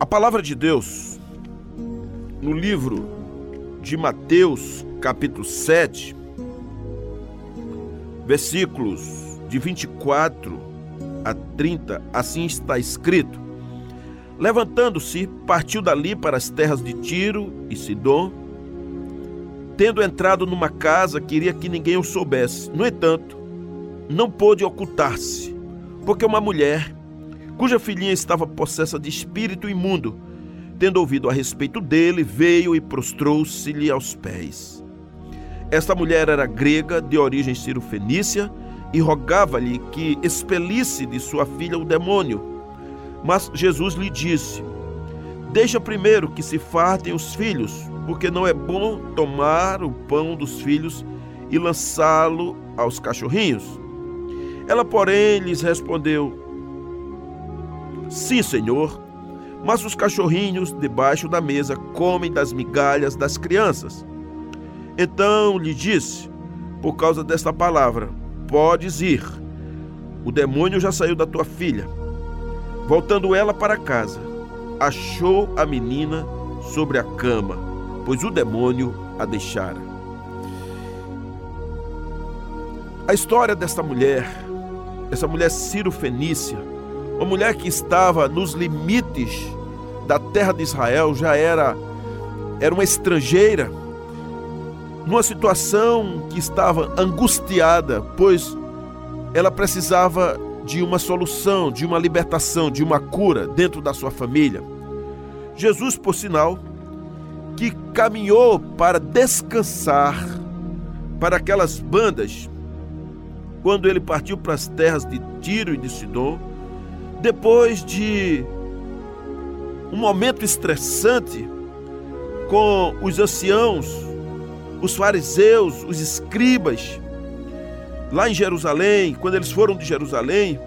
A palavra de Deus, no livro de Mateus, capítulo 7, versículos de 24 a 30, assim está escrito: Levantando-se, partiu dali para as terras de Tiro e Sidom. Tendo entrado numa casa, queria que ninguém o soubesse. No entanto, não pôde ocultar-se, porque uma mulher cuja filhinha estava possessa de espírito imundo, tendo ouvido a respeito dele, veio e prostrou-se-lhe aos pés. Esta mulher era grega, de origem cirofenícia, e rogava-lhe que expelisse de sua filha o demônio. Mas Jesus lhe disse: Deixa primeiro que se fartem os filhos, porque não é bom tomar o pão dos filhos e lançá-lo aos cachorrinhos. Ela, porém, lhes respondeu: Sim, senhor, mas os cachorrinhos debaixo da mesa comem das migalhas das crianças. Então lhe disse, por causa desta palavra: Podes ir, o demônio já saiu da tua filha. Voltando ela para casa, achou a menina sobre a cama, pois o demônio a deixara. A história desta mulher, essa mulher Ciro Fenícia, uma mulher que estava nos limites da terra de Israel, já era era uma estrangeira, numa situação que estava angustiada, pois ela precisava de uma solução, de uma libertação, de uma cura dentro da sua família. Jesus, por sinal, que caminhou para descansar para aquelas bandas, quando ele partiu para as terras de Tiro e de Sidom, depois de um momento estressante com os anciãos, os fariseus, os escribas, lá em Jerusalém, quando eles foram de Jerusalém,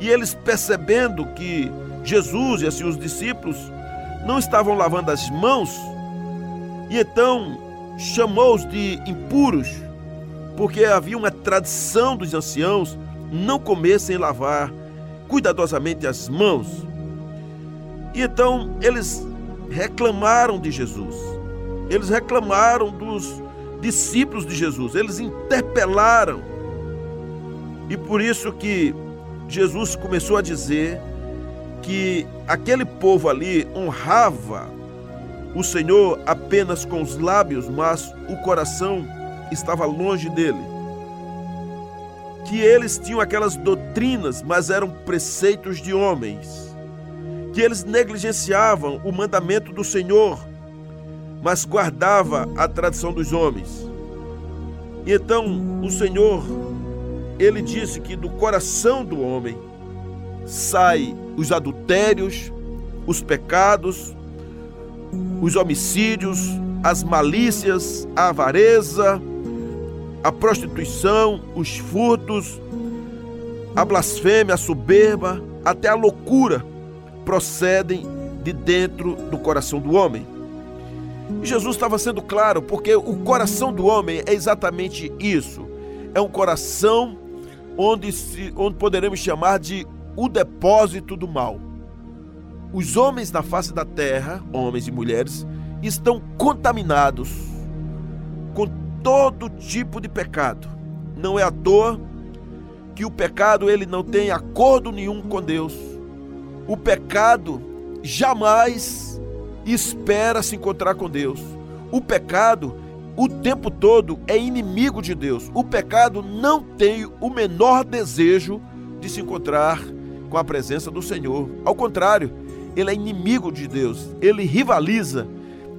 e eles percebendo que Jesus e assim os discípulos não estavam lavando as mãos, e então chamou-os de impuros, porque havia uma tradição dos anciãos não comer sem lavar cuidadosamente as mãos. E então eles reclamaram de Jesus. Eles reclamaram dos discípulos de Jesus. Eles interpelaram. E por isso que Jesus começou a dizer que aquele povo ali honrava o Senhor apenas com os lábios, mas o coração estava longe dele que eles tinham aquelas doutrinas, mas eram preceitos de homens, que eles negligenciavam o mandamento do Senhor, mas guardava a tradição dos homens. E então o Senhor, ele disse que do coração do homem sai os adultérios, os pecados, os homicídios, as malícias, a avareza, a prostituição, os furtos, a blasfêmia, a soberba, até a loucura procedem de dentro do coração do homem. E Jesus estava sendo claro, porque o coração do homem é exatamente isso. É um coração onde, se, onde poderemos chamar de o depósito do mal. Os homens na face da terra, homens e mulheres, estão contaminados todo tipo de pecado. Não é à toa que o pecado ele não tem acordo nenhum com Deus. O pecado jamais espera se encontrar com Deus. O pecado o tempo todo é inimigo de Deus. O pecado não tem o menor desejo de se encontrar com a presença do Senhor. Ao contrário, ele é inimigo de Deus. Ele rivaliza.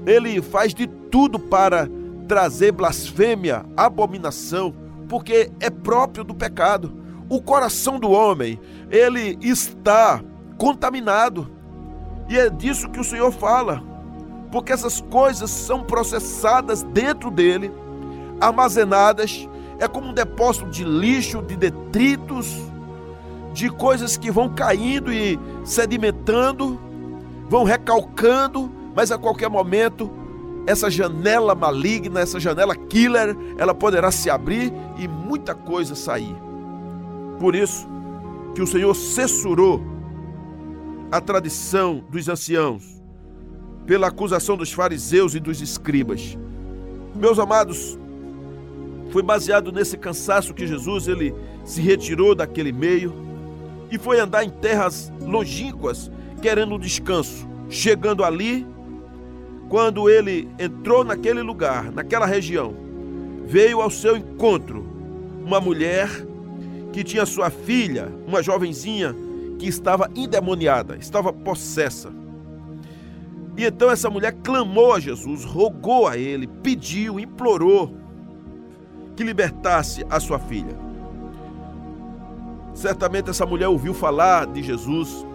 Ele faz de tudo para trazer blasfêmia, abominação, porque é próprio do pecado. O coração do homem, ele está contaminado. E é disso que o Senhor fala. Porque essas coisas são processadas dentro dele, armazenadas, é como um depósito de lixo, de detritos, de coisas que vão caindo e sedimentando, vão recalcando, mas a qualquer momento essa janela maligna, essa janela killer, ela poderá se abrir e muita coisa sair. Por isso que o Senhor censurou a tradição dos anciãos, pela acusação dos fariseus e dos escribas. Meus amados, foi baseado nesse cansaço que Jesus ele se retirou daquele meio e foi andar em terras longínquas querendo um descanso. Chegando ali, quando ele entrou naquele lugar, naquela região, veio ao seu encontro uma mulher que tinha sua filha, uma jovenzinha que estava endemoniada, estava possessa. E então essa mulher clamou a Jesus, rogou a ele, pediu, implorou que libertasse a sua filha. Certamente essa mulher ouviu falar de Jesus,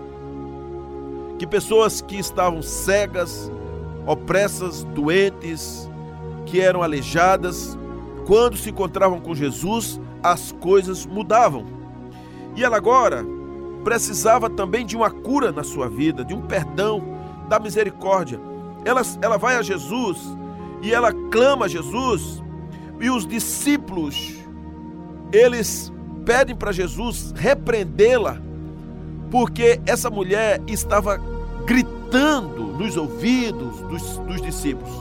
que pessoas que estavam cegas, opressas, doentes, que eram aleijadas, quando se encontravam com Jesus, as coisas mudavam. E ela agora precisava também de uma cura na sua vida, de um perdão, da misericórdia. Ela, ela vai a Jesus e ela clama a Jesus, e os discípulos, eles pedem para Jesus repreendê-la, porque essa mulher estava gritando nos ouvidos dos, dos discípulos.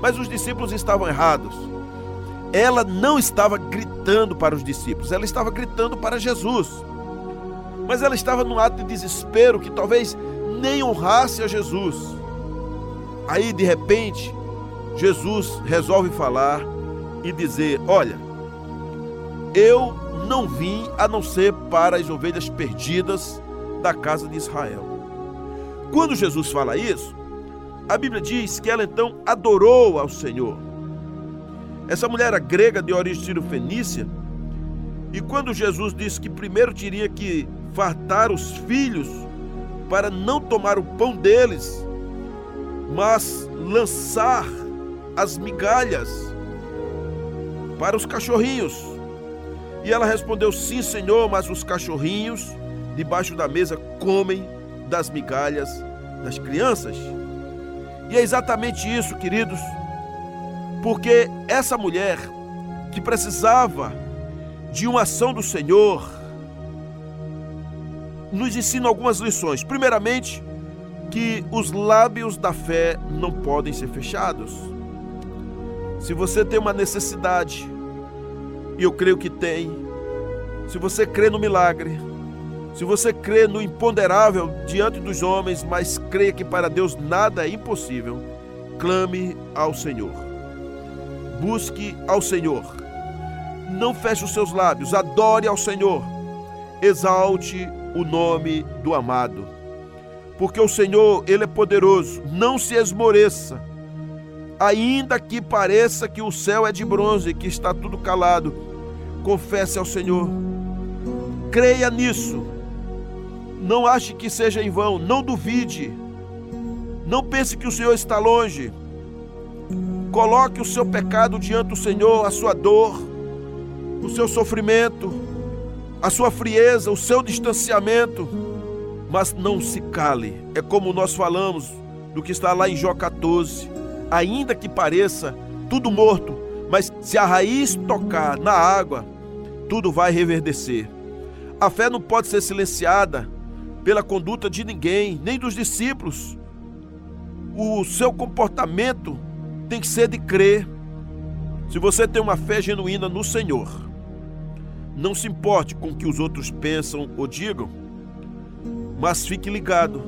Mas os discípulos estavam errados. Ela não estava gritando para os discípulos, ela estava gritando para Jesus. Mas ela estava num ato de desespero que talvez nem honrasse a Jesus. Aí, de repente, Jesus resolve falar e dizer: Olha, eu não vim a não ser para as ovelhas perdidas da casa de Israel. Quando Jesus fala isso, a Bíblia diz que ela então adorou ao Senhor. Essa mulher era grega de origem sírio-fenícia, e quando Jesus disse que primeiro teria que fartar os filhos para não tomar o pão deles, mas lançar as migalhas para os cachorrinhos. E ela respondeu: Sim, Senhor, mas os cachorrinhos debaixo da mesa comem das migalhas das crianças. E é exatamente isso, queridos, porque essa mulher que precisava de uma ação do Senhor nos ensina algumas lições. Primeiramente, que os lábios da fé não podem ser fechados. Se você tem uma necessidade, e eu creio que tem. Se você crê no milagre, se você crê no imponderável diante dos homens, mas crê que para Deus nada é impossível, clame ao Senhor. Busque ao Senhor. Não feche os seus lábios, adore ao Senhor. Exalte o nome do amado. Porque o Senhor, ele é poderoso. Não se esmoreça ainda que pareça que o céu é de bronze, que está tudo calado, confesse ao Senhor. Creia nisso. Não ache que seja em vão, não duvide. Não pense que o Senhor está longe. Coloque o seu pecado diante do Senhor, a sua dor, o seu sofrimento, a sua frieza, o seu distanciamento, mas não se cale. É como nós falamos do que está lá em Jó 14 ainda que pareça tudo morto, mas se a raiz tocar na água, tudo vai reverdecer. A fé não pode ser silenciada pela conduta de ninguém, nem dos discípulos. O seu comportamento tem que ser de crer. Se você tem uma fé genuína no Senhor, não se importe com o que os outros pensam ou digam, mas fique ligado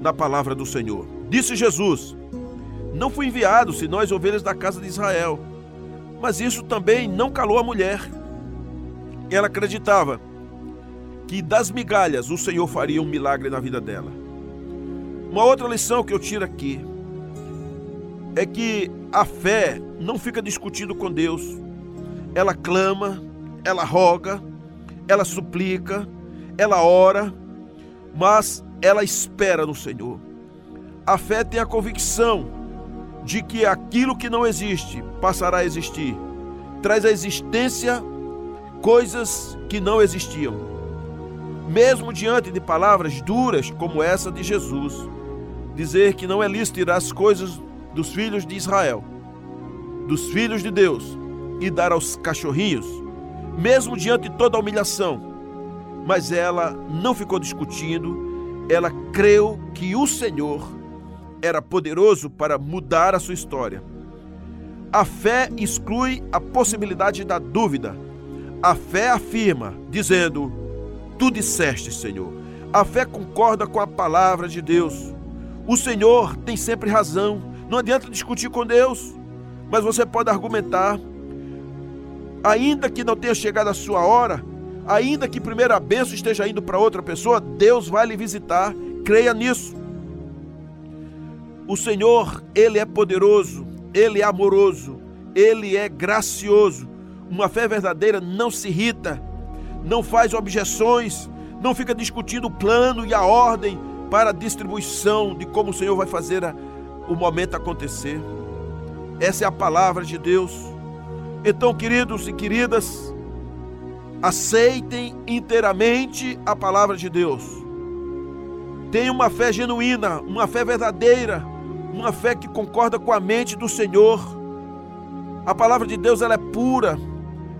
na palavra do Senhor. Disse Jesus: não fui enviado senão as ovelhas da casa de Israel. Mas isso também não calou a mulher. Ela acreditava que das migalhas o Senhor faria um milagre na vida dela. Uma outra lição que eu tiro aqui é que a fé não fica discutindo com Deus. Ela clama, ela roga, ela suplica, ela ora, mas ela espera no Senhor. A fé tem a convicção de que aquilo que não existe passará a existir. Traz à existência coisas que não existiam. Mesmo diante de palavras duras como essa de Jesus, dizer que não é lícito tirar as coisas dos filhos de Israel, dos filhos de Deus, e dar aos cachorrinhos, mesmo diante de toda a humilhação. Mas ela não ficou discutindo, ela creu que o Senhor era poderoso para mudar a sua história. A fé exclui a possibilidade da dúvida. A fé afirma, dizendo: Tu disseste, Senhor. A fé concorda com a palavra de Deus. O Senhor tem sempre razão. Não adianta discutir com Deus, mas você pode argumentar. Ainda que não tenha chegado a sua hora, ainda que primeiro a esteja indo para outra pessoa, Deus vai lhe visitar. Creia nisso. O Senhor, Ele é poderoso, Ele é amoroso, Ele é gracioso. Uma fé verdadeira não se irrita, não faz objeções, não fica discutindo o plano e a ordem para a distribuição de como o Senhor vai fazer a, o momento acontecer. Essa é a palavra de Deus. Então, queridos e queridas, aceitem inteiramente a palavra de Deus. Tenha uma fé genuína, uma fé verdadeira, uma fé que concorda com a mente do Senhor. A palavra de Deus ela é pura,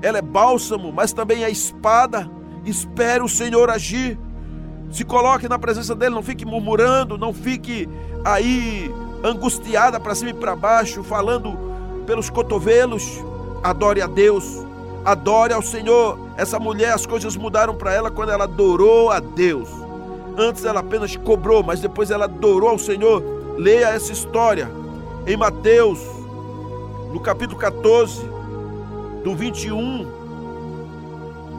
ela é bálsamo, mas também é espada. Espere o Senhor agir. Se coloque na presença dele, não fique murmurando, não fique aí angustiada para cima e para baixo, falando pelos cotovelos. Adore a Deus, adore ao Senhor. Essa mulher, as coisas mudaram para ela quando ela adorou a Deus. Antes ela apenas cobrou, mas depois ela adorou ao Senhor. Leia essa história em Mateus, no capítulo 14, do 21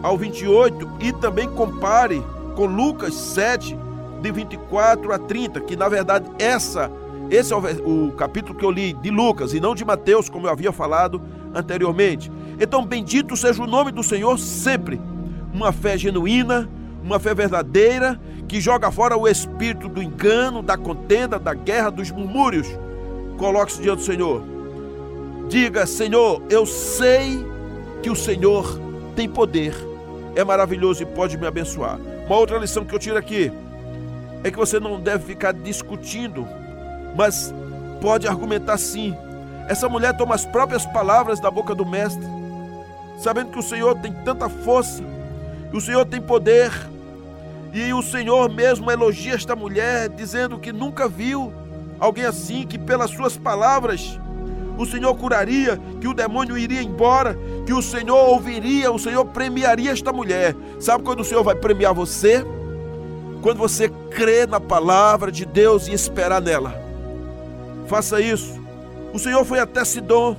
ao 28, e também compare com Lucas 7, de 24 a 30, que na verdade essa esse é o, o, capítulo que eu li de Lucas e não de Mateus, como eu havia falado anteriormente. Então, bendito seja o nome do Senhor sempre. Uma fé genuína, uma fé verdadeira, que joga fora o espírito do engano, da contenda, da guerra, dos murmúrios. Coloque-se diante do Senhor. Diga: Senhor, eu sei que o Senhor tem poder, é maravilhoso e pode me abençoar. Uma outra lição que eu tiro aqui é que você não deve ficar discutindo mas pode argumentar sim. Essa mulher toma as próprias palavras da boca do Mestre, sabendo que o Senhor tem tanta força, e o Senhor tem poder, e o Senhor mesmo elogia esta mulher, dizendo que nunca viu alguém assim, que pelas suas palavras o Senhor curaria, que o demônio iria embora, que o Senhor ouviria, o Senhor premiaria esta mulher. Sabe quando o Senhor vai premiar você? Quando você crê na palavra de Deus e esperar nela. Faça isso. O Senhor foi até Sidom.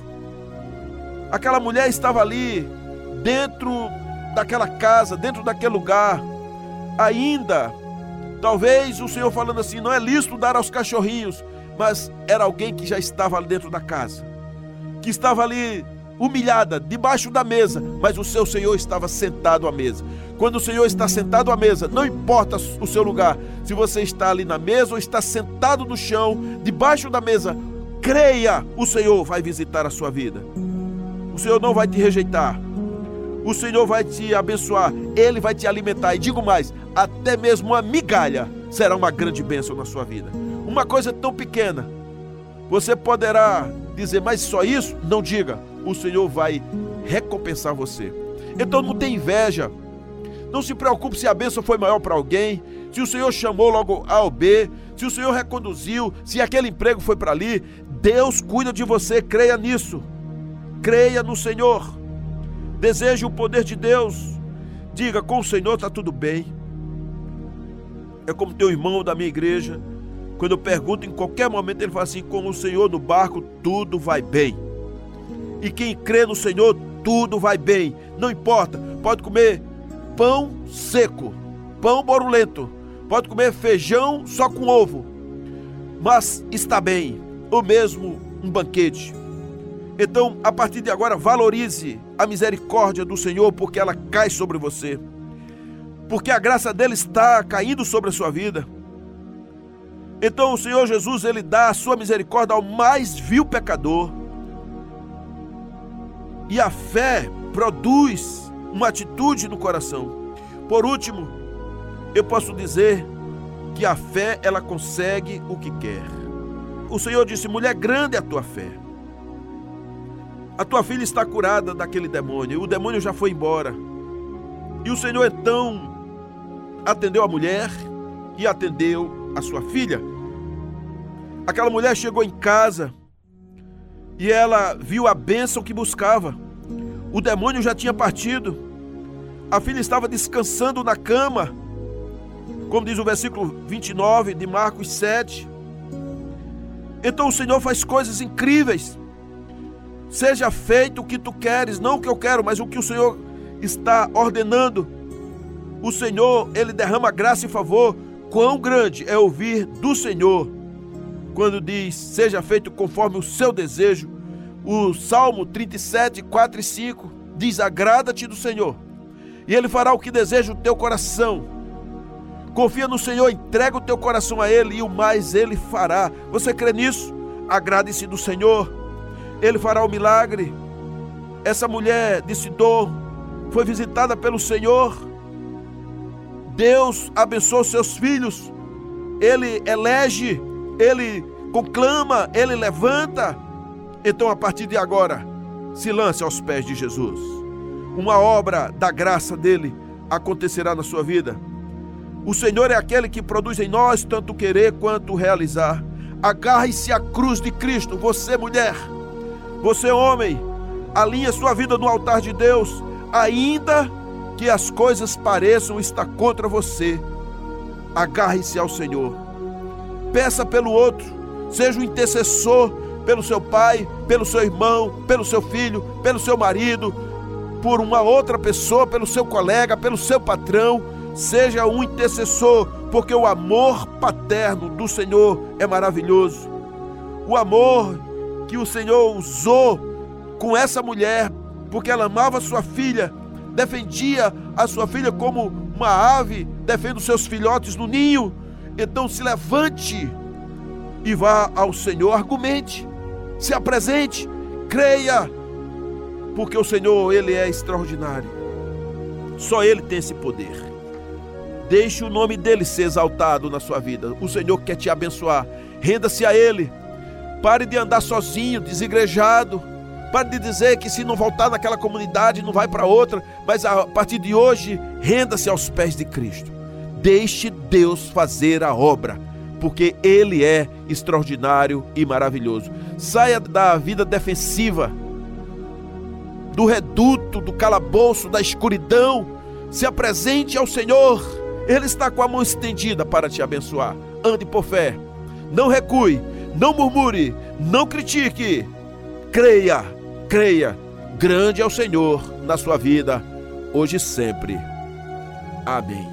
Aquela mulher estava ali, dentro daquela casa, dentro daquele lugar. Ainda, talvez o Senhor falando assim: não é lícito dar aos cachorrinhos, mas era alguém que já estava dentro da casa, que estava ali humilhada, debaixo da mesa, mas o seu Senhor estava sentado à mesa. Quando o Senhor está sentado à mesa, não importa o seu lugar, se você está ali na mesa ou está sentado no chão, debaixo da mesa, creia, o Senhor vai visitar a sua vida. O Senhor não vai te rejeitar. O Senhor vai te abençoar, Ele vai te alimentar. E digo mais, até mesmo uma migalha será uma grande bênção na sua vida. Uma coisa tão pequena, você poderá dizer, mas só isso? Não diga o Senhor vai recompensar você. Então não tem inveja. Não se preocupe se a bênção foi maior para alguém, se o Senhor chamou logo A ou B, se o Senhor reconduziu, se aquele emprego foi para ali. Deus cuida de você, creia nisso. Creia no Senhor. Deseje o poder de Deus. Diga: com o Senhor está tudo bem. É como teu irmão da minha igreja. Quando eu pergunto em qualquer momento, ele fala assim: com o Senhor no barco, tudo vai bem. E quem crê no Senhor, tudo vai bem. Não importa, pode comer pão seco, pão borulento, pode comer feijão só com ovo, mas está bem. O mesmo um banquete. Então, a partir de agora, valorize a misericórdia do Senhor, porque ela cai sobre você. Porque a graça dele está caindo sobre a sua vida. Então, o Senhor Jesus, ele dá a sua misericórdia ao mais vil pecador e a fé produz uma atitude no coração. Por último, eu posso dizer que a fé ela consegue o que quer. O Senhor disse: mulher, grande é a tua fé. A tua filha está curada daquele demônio, o demônio já foi embora. E o Senhor então atendeu a mulher e atendeu a sua filha. Aquela mulher chegou em casa e ela viu a bênção que buscava. O demônio já tinha partido. A filha estava descansando na cama, como diz o versículo 29 de Marcos 7. Então o Senhor faz coisas incríveis. Seja feito o que tu queres, não o que eu quero, mas o que o Senhor está ordenando. O Senhor, ele derrama graça e favor. Quão grande é ouvir do Senhor quando diz: Seja feito conforme o seu desejo. O Salmo 37, 4 e 5 diz: Agrada-te do Senhor, e Ele fará o que deseja o teu coração. Confia no Senhor, entrega o teu coração a Ele, e o mais Ele fará. Você crê nisso? Agrade-se do Senhor, Ele fará o milagre. Essa mulher de Sidor foi visitada pelo Senhor. Deus abençoou seus filhos. Ele elege, ele conclama, ele levanta. Então, a partir de agora, se lance aos pés de Jesus. Uma obra da graça dele acontecerá na sua vida. O Senhor é aquele que produz em nós tanto querer quanto realizar. Agarre-se à cruz de Cristo, você mulher, você homem, alinhe sua vida no altar de Deus, ainda que as coisas pareçam estar contra você. Agarre-se ao Senhor. Peça pelo outro, seja um intercessor pelo seu pai, pelo seu irmão, pelo seu filho, pelo seu marido, por uma outra pessoa, pelo seu colega, pelo seu patrão. Seja um intercessor, porque o amor paterno do Senhor é maravilhoso. O amor que o Senhor usou com essa mulher, porque ela amava sua filha, defendia a sua filha como uma ave defende os seus filhotes no ninho. Então se levante e vá ao Senhor, argumente, se apresente, creia, porque o Senhor, Ele é extraordinário. Só Ele tem esse poder. Deixe o nome dele ser exaltado na sua vida. O Senhor quer te abençoar. Renda-se a Ele. Pare de andar sozinho, desigrejado. Pare de dizer que se não voltar naquela comunidade, não vai para outra. Mas a partir de hoje, renda-se aos pés de Cristo. Deixe Deus fazer a obra, porque Ele é extraordinário e maravilhoso. Saia da vida defensiva, do reduto, do calabouço, da escuridão. Se apresente ao Senhor ele está com a mão estendida para te abençoar. Ande por fé. Não recue, não murmure, não critique. Creia, creia. Grande é o Senhor na sua vida, hoje e sempre. Amém.